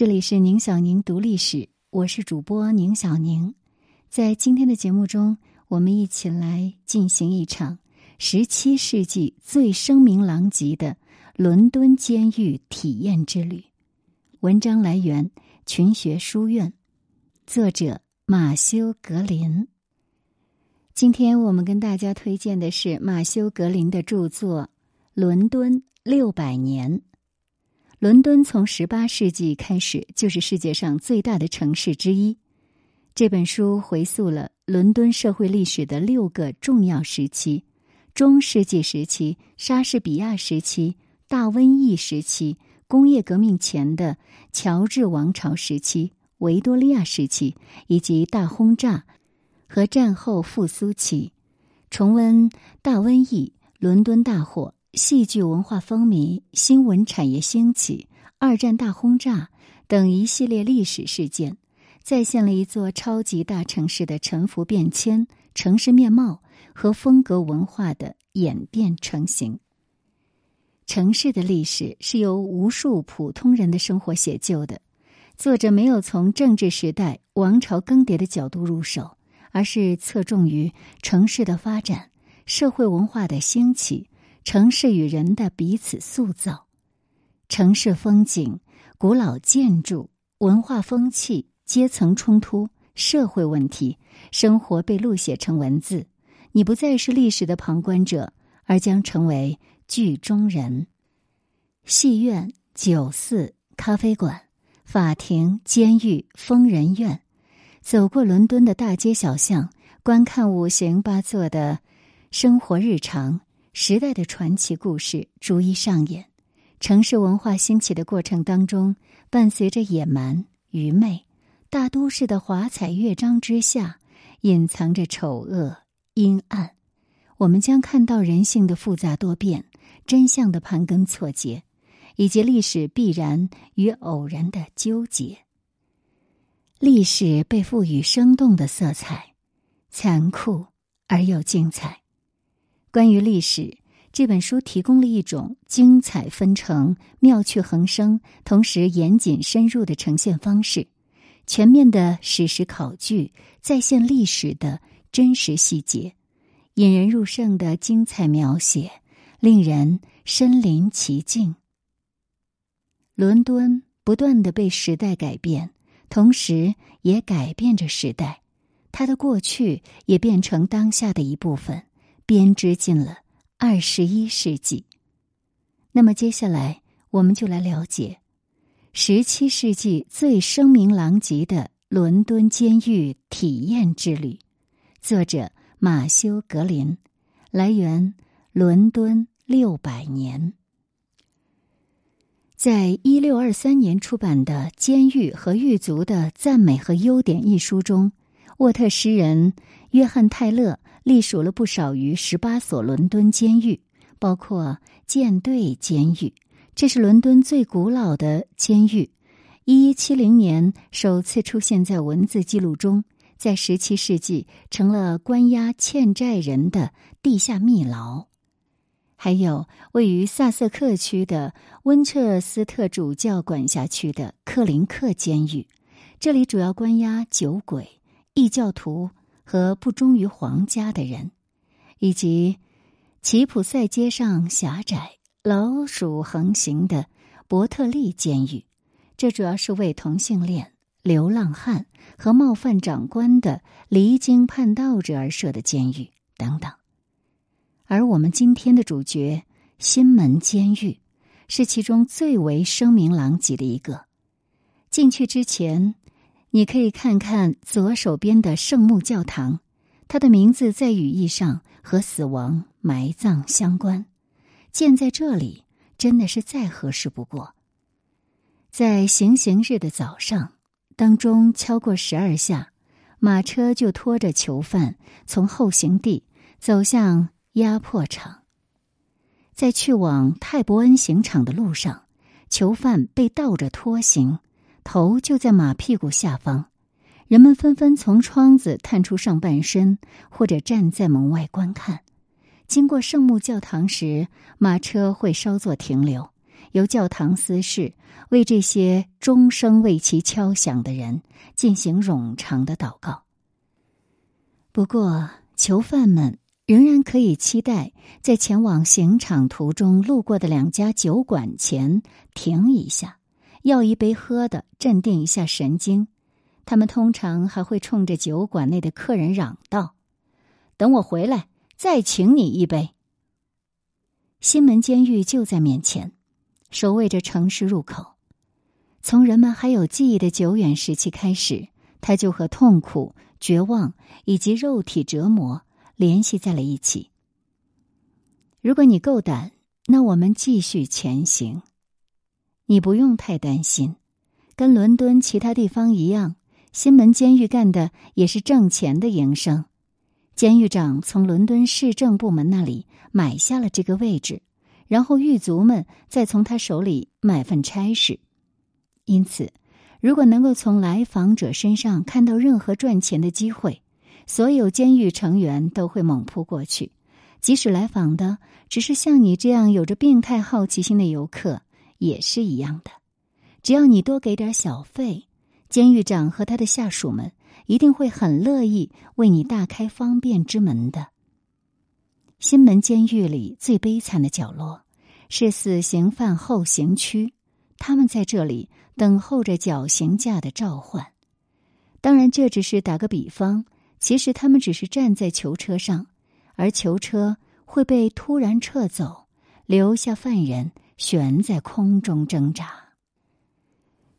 这里是宁小宁读历史，我是主播宁小宁。在今天的节目中，我们一起来进行一场十七世纪最声名狼藉的伦敦监狱体验之旅。文章来源群学书院，作者马修·格林。今天我们跟大家推荐的是马修·格林的著作《伦敦六百年》。伦敦从十八世纪开始就是世界上最大的城市之一。这本书回溯了伦敦社会历史的六个重要时期：中世纪时期、莎士比亚时期、大瘟疫时期、工业革命前的乔治王朝时期、维多利亚时期，以及大轰炸和战后复苏期。重温大瘟疫、伦敦大火。戏剧文化风靡、新闻产业兴起、二战大轰炸等一系列历史事件，再现了一座超级大城市的沉浮变迁、城市面貌和风格文化的演变成型。城市的历史是由无数普通人的生活写就的。作者没有从政治时代、王朝更迭的角度入手，而是侧重于城市的发展、社会文化的兴起。城市与人的彼此塑造，城市风景、古老建筑、文化风气、阶层冲突、社会问题，生活被录写成文字。你不再是历史的旁观者，而将成为剧中人。戏院、酒肆、咖啡馆、法庭、监狱、疯人院，走过伦敦的大街小巷，观看五行八作的生活日常。时代的传奇故事逐一上演，城市文化兴起的过程当中，伴随着野蛮、愚昧；大都市的华彩乐章之下，隐藏着丑恶、阴暗。我们将看到人性的复杂多变，真相的盘根错节，以及历史必然与偶然的纠结。历史被赋予生动的色彩，残酷而又精彩。关于历史，这本书提供了一种精彩纷呈、妙趣横生，同时严谨深入的呈现方式，全面的史实考据，再现历史的真实细节，引人入胜的精彩描写，令人身临其境。伦敦不断的被时代改变，同时也改变着时代，它的过去也变成当下的一部分。编织进了二十一世纪。那么接下来，我们就来了解十七世纪最声名狼藉的伦敦监狱体验之旅。作者马修·格林，来源《伦敦六百年》。在一六二三年出版的《监狱和狱卒的赞美和优点》一书中，沃特诗人约翰·泰勒。隶属了不少于十八所伦敦监狱，包括舰队监狱，这是伦敦最古老的监狱。一一七零年首次出现在文字记录中，在十七世纪成了关押欠债人的地下密牢。还有位于萨瑟克区的温彻斯特主教管辖区的克林克监狱，这里主要关押酒鬼、异教徒。和不忠于皇家的人，以及奇普赛街上狭窄、老鼠横行的伯特利监狱，这主要是为同性恋、流浪汉和冒犯长官的离经叛道者而设的监狱等等。而我们今天的主角——新门监狱，是其中最为声名狼藉的一个。进去之前。你可以看看左手边的圣母教堂，它的名字在语义上和死亡埋葬相关。建在这里真的是再合适不过。在行刑日的早上，当钟敲过十二下，马车就拖着囚犯从后行地走向压迫场。在去往泰伯恩刑场的路上，囚犯被倒着拖行。头就在马屁股下方，人们纷纷从窗子探出上半身，或者站在门外观看。经过圣母教堂时，马车会稍作停留，由教堂司事为这些终生为其敲响的人进行冗长的祷告。不过，囚犯们仍然可以期待在前往刑场途中路过的两家酒馆前停一下，要一杯喝的，镇定一下神经。他们通常还会冲着酒馆内的客人嚷道：“等我回来，再请你一杯。”新门监狱就在面前，守卫着城市入口。从人们还有记忆的久远时期开始，他就和痛苦、绝望以及肉体折磨联系在了一起。如果你够胆，那我们继续前行。你不用太担心，跟伦敦其他地方一样，新门监狱干的也是挣钱的营生。监狱长从伦敦市政部门那里买下了这个位置，然后狱卒们再从他手里买份差事。因此，如果能够从来访者身上看到任何赚钱的机会，所有监狱成员都会猛扑过去。即使来访的只是像你这样有着病态好奇心的游客，也是一样的。只要你多给点小费，监狱长和他的下属们。一定会很乐意为你大开方便之门的。新门监狱里最悲惨的角落是死刑犯候刑区，他们在这里等候着绞刑架的召唤。当然，这只是打个比方，其实他们只是站在囚车上，而囚车会被突然撤走，留下犯人悬在空中挣扎。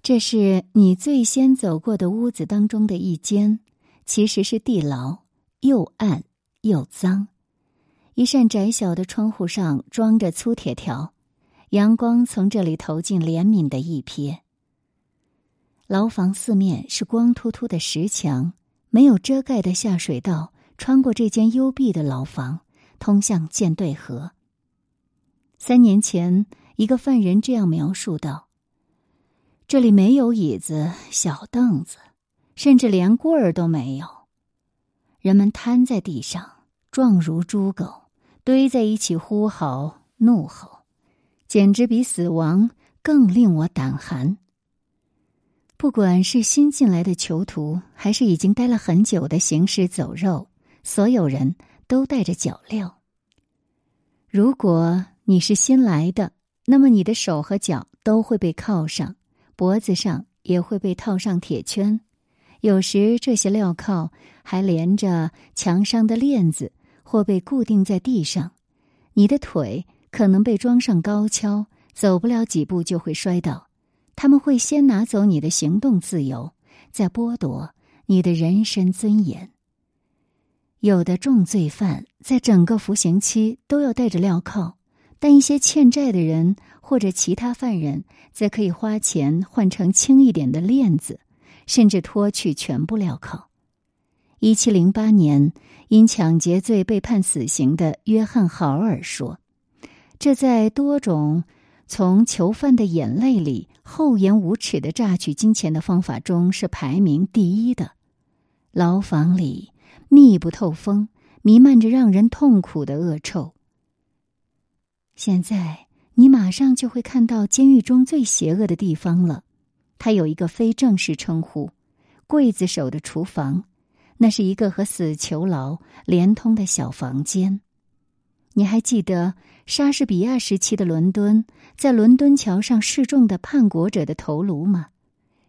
这是你最先走过的屋子当中的一间，其实是地牢，又暗又脏。一扇窄小的窗户上装着粗铁条，阳光从这里投进怜悯的一瞥。牢房四面是光秃秃的石墙，没有遮盖的下水道穿过这间幽闭的牢房，通向舰队河。三年前，一个犯人这样描述道。这里没有椅子、小凳子，甚至连棍儿都没有。人们瘫在地上，状如猪狗，堆在一起呼嚎怒吼，简直比死亡更令我胆寒。不管是新进来的囚徒，还是已经待了很久的行尸走肉，所有人都带着脚镣。如果你是新来的，那么你的手和脚都会被铐上。脖子上也会被套上铁圈，有时这些镣铐还连着墙上的链子，或被固定在地上。你的腿可能被装上高跷，走不了几步就会摔倒。他们会先拿走你的行动自由，再剥夺你的人身尊严。有的重罪犯在整个服刑期都要戴着镣铐，但一些欠债的人。或者其他犯人则可以花钱换成轻一点的链子，甚至脱去全部镣铐。一七零八年，因抢劫罪被判死刑的约翰·豪尔说：“这在多种从囚犯的眼泪里厚颜无耻的榨取金钱的方法中是排名第一的。牢房里密不透风，弥漫着让人痛苦的恶臭。现在。”你马上就会看到监狱中最邪恶的地方了，它有一个非正式称呼——刽子手的厨房。那是一个和死囚牢连通的小房间。你还记得莎士比亚时期的伦敦，在伦敦桥上示众的叛国者的头颅吗？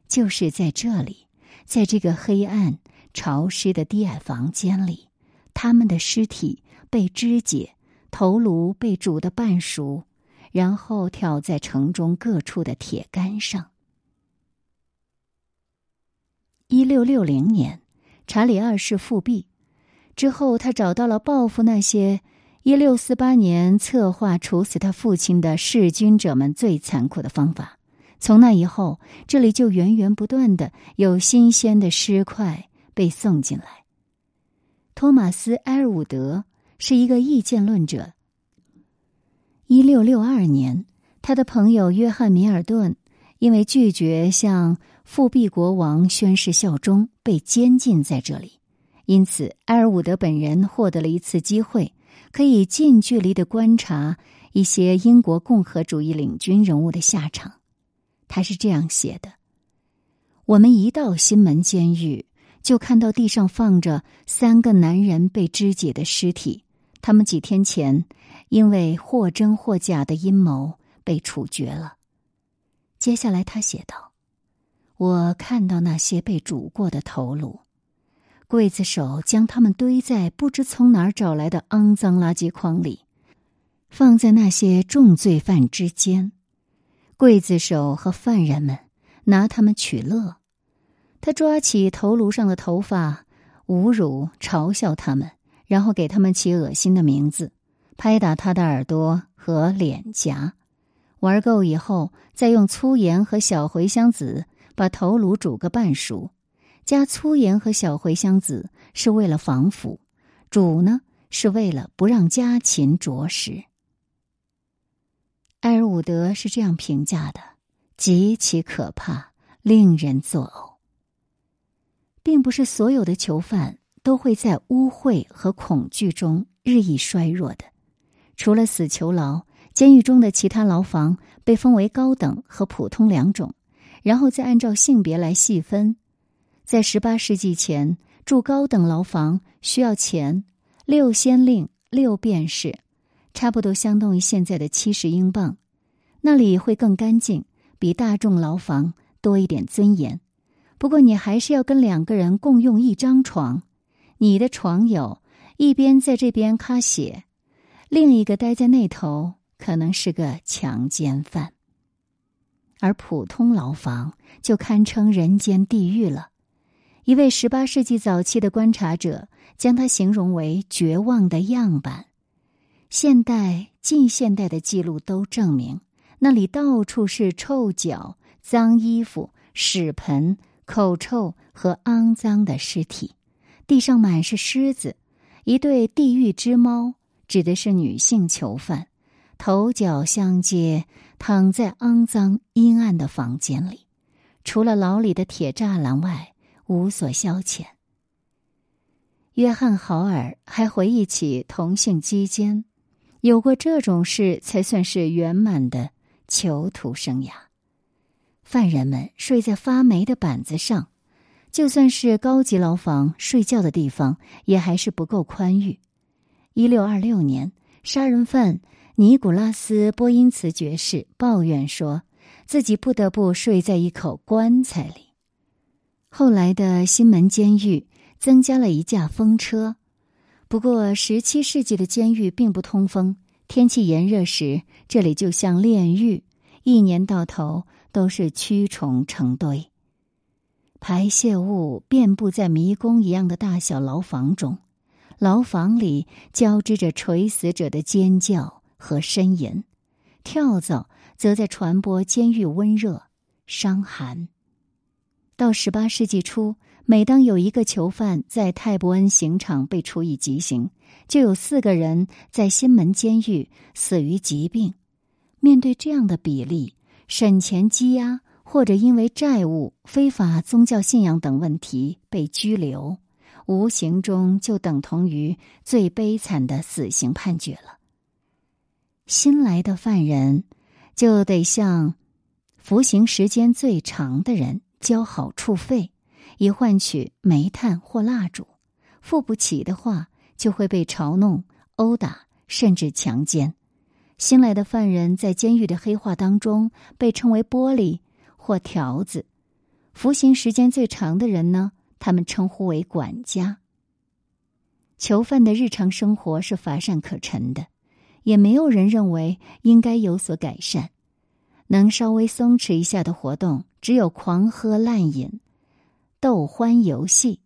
就是在这里，在这个黑暗、潮湿的低矮房间里，他们的尸体被肢解，头颅被煮得半熟。然后挑在城中各处的铁杆上。一六六零年，查理二世复辟之后，他找到了报复那些一六四八年策划处死他父亲的弑君者们最残酷的方法。从那以后，这里就源源不断的有新鲜的尸块被送进来。托马斯·埃尔伍德是一个意见论者。一六六二年，他的朋友约翰·米尔顿因为拒绝向复辟国王宣誓效忠，被监禁在这里。因此，埃尔伍德本人获得了一次机会，可以近距离的观察一些英国共和主义领军人物的下场。他是这样写的：“我们一到新门监狱，就看到地上放着三个男人被肢解的尸体。他们几天前因为或真或假的阴谋被处决了。”接下来他写道：“我看到那些被煮过的头颅，刽子手将他们堆在不知从哪儿找来的肮脏垃圾筐里，放在那些重罪犯之间。”刽子手和犯人们拿他们取乐，他抓起头颅上的头发，侮辱、嘲笑他们，然后给他们起恶心的名字，拍打他的耳朵和脸颊。玩够以后，再用粗盐和小茴香籽把头颅煮个半熟。加粗盐和小茴香籽是为了防腐，煮呢是为了不让家禽啄食。埃尔伍德是这样评价的：“极其可怕，令人作呕。”并不是所有的囚犯都会在污秽和恐惧中日益衰弱的。除了死囚牢，监狱中的其他牢房被分为高等和普通两种，然后再按照性别来细分。在十八世纪前，住高等牢房需要钱，六先令六便士。差不多相当于现在的七十英镑，那里会更干净，比大众牢房多一点尊严。不过你还是要跟两个人共用一张床，你的床友一边在这边擦血，另一个待在那头，可能是个强奸犯。而普通牢房就堪称人间地狱了。一位十八世纪早期的观察者将它形容为绝望的样板。现代、近现代的记录都证明，那里到处是臭脚、脏衣服、屎盆、口臭和肮脏的尸体，地上满是虱子。一对地狱之猫指的是女性囚犯，头脚相接，躺在肮脏阴暗的房间里，除了牢里的铁栅栏外，无所消遣。约翰·豪尔还回忆起同性基奸。有过这种事，才算是圆满的囚徒生涯。犯人们睡在发霉的板子上，就算是高级牢房，睡觉的地方也还是不够宽裕。一六二六年，杀人犯尼古拉斯·波因茨爵士抱怨说，自己不得不睡在一口棺材里。后来的新门监狱增加了一架风车。不过，十七世纪的监狱并不通风，天气炎热时，这里就像炼狱，一年到头都是蛆虫成堆，排泄物遍布在迷宫一样的大小牢房中，牢房里交织着垂死者的尖叫和呻吟，跳蚤则在传播监狱温热、伤寒。到十八世纪初。每当有一个囚犯在泰伯恩刑场被处以极刑，就有四个人在新门监狱死于疾病。面对这样的比例，审前羁押或者因为债务、非法宗教信仰等问题被拘留，无形中就等同于最悲惨的死刑判决了。新来的犯人就得向服刑时间最长的人交好处费。以换取煤炭或蜡烛，付不起的话，就会被嘲弄、殴打，甚至强奸。新来的犯人在监狱的黑话当中被称为“玻璃”或“条子”。服刑时间最长的人呢，他们称呼为“管家”。囚犯的日常生活是乏善可陈的，也没有人认为应该有所改善。能稍微松弛一下的活动，只有狂喝滥饮。斗欢游戏，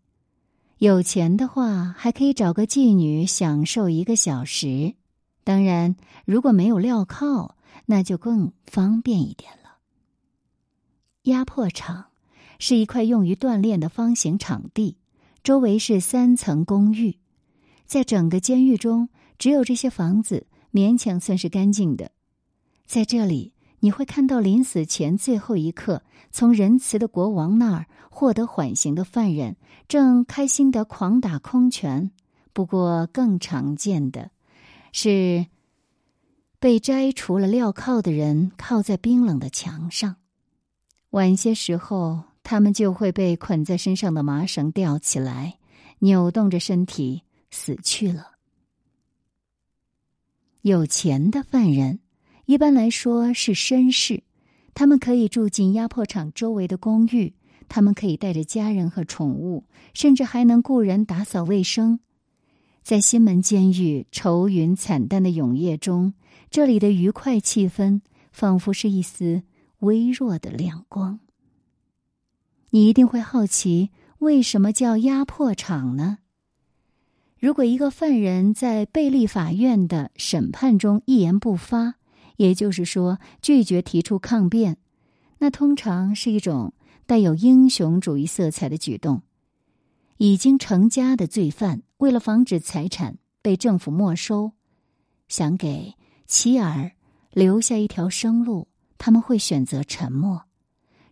有钱的话还可以找个妓女享受一个小时。当然，如果没有镣铐，那就更方便一点了。压迫场是一块用于锻炼的方形场地，周围是三层公寓。在整个监狱中，只有这些房子勉强算是干净的。在这里。你会看到临死前最后一刻，从仁慈的国王那儿获得缓刑的犯人正开心的狂打空拳。不过，更常见的是被摘除了镣铐的人靠在冰冷的墙上。晚些时候，他们就会被捆在身上的麻绳吊起来，扭动着身体死去了。有钱的犯人，一般来说是绅士，他们可以住进压迫场周围的公寓，他们可以带着家人和宠物，甚至还能雇人打扫卫生。在新门监狱愁云惨淡的永夜中，这里的愉快气氛仿佛是一丝微弱的亮光。你一定会好奇，为什么叫压迫场呢？如果一个犯人在贝利法院的审判中一言不发，也就是说拒绝提出抗辩，那通常是一种带有英雄主义色彩的举动。已经成家的罪犯，为了防止财产被政府没收，想给妻儿留下一条生路，他们会选择沉默。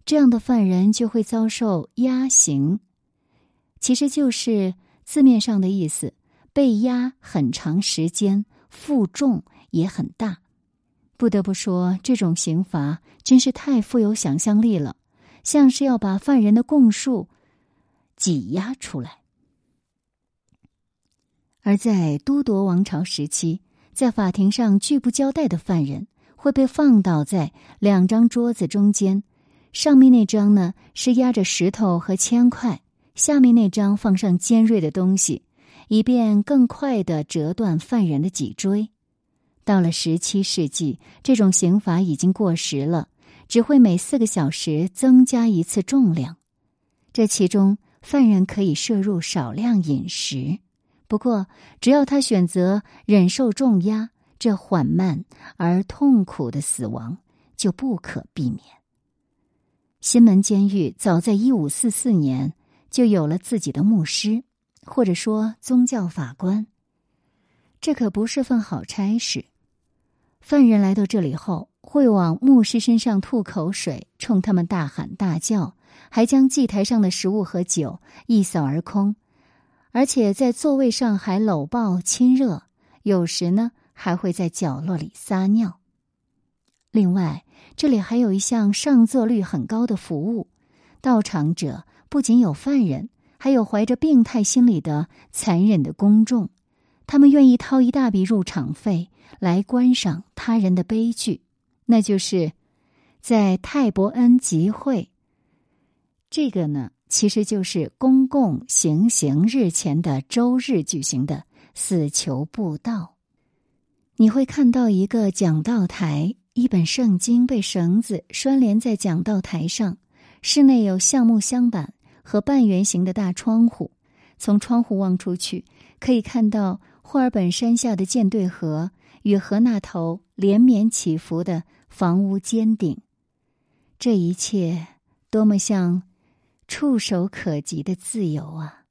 这样的犯人就会遭受压刑，其实就是字面上的意思：被压很长时间，负重也很大。不得不说，这种刑罚真是太富有想象力了，像是要把犯人的供述。挤压出来，而在都铎王朝时期，在法庭上拒不交代的犯人会被放倒在两张桌子中间，上面那张呢是压着石头和铅块，下面那张放上尖锐的东西，以便更快的折断犯人的脊椎。到了十七世纪，这种刑罚已经过时了，只会每四个小时增加一次重量，这其中。犯人可以摄入少量饮食，不过只要他选择忍受重压，这缓慢而痛苦的死亡就不可避免。新门监狱早在一五四四年就有了自己的牧师，或者说宗教法官。这可不是份好差事。犯人来到这里后，会往牧师身上吐口水，冲他们大喊大叫。还将祭台上的食物和酒一扫而空，而且在座位上还搂抱亲热，有时呢还会在角落里撒尿。另外，这里还有一项上座率很高的服务：到场者不仅有犯人，还有怀着病态心理的残忍的公众，他们愿意掏一大笔入场费来观赏他人的悲剧，那就是在泰伯恩集会。这个呢，其实就是公共行刑日前的周日举行的死囚布道。你会看到一个讲道台，一本圣经被绳子拴连在讲道台上，室内有橡木镶板和半圆形的大窗户。从窗户望出去，可以看到霍尔本山下的舰队河与河那头连绵起伏的房屋尖顶。这一切多么像！触手可及的自由啊！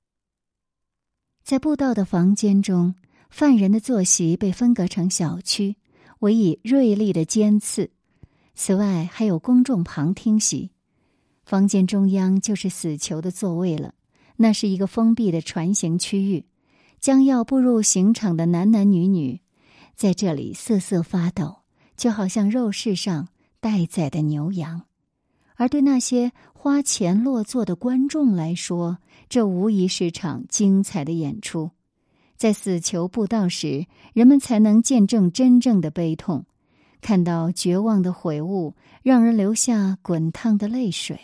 在布道的房间中，犯人的坐席被分隔成小区，围以锐利的尖刺。此外，还有公众旁听席。房间中央就是死囚的座位了。那是一个封闭的船形区域，将要步入刑场的男男女女，在这里瑟瑟发抖，就好像肉市上待宰的牛羊。而对那些花钱落座的观众来说，这无疑是场精彩的演出。在死囚布道时，人们才能见证真正的悲痛，看到绝望的悔悟，让人流下滚烫的泪水，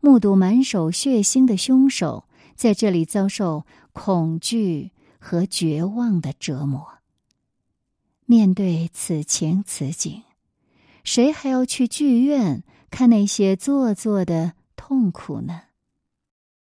目睹满手血腥的凶手在这里遭受恐惧和绝望的折磨。面对此情此景，谁还要去剧院？看那些做作的痛苦呢？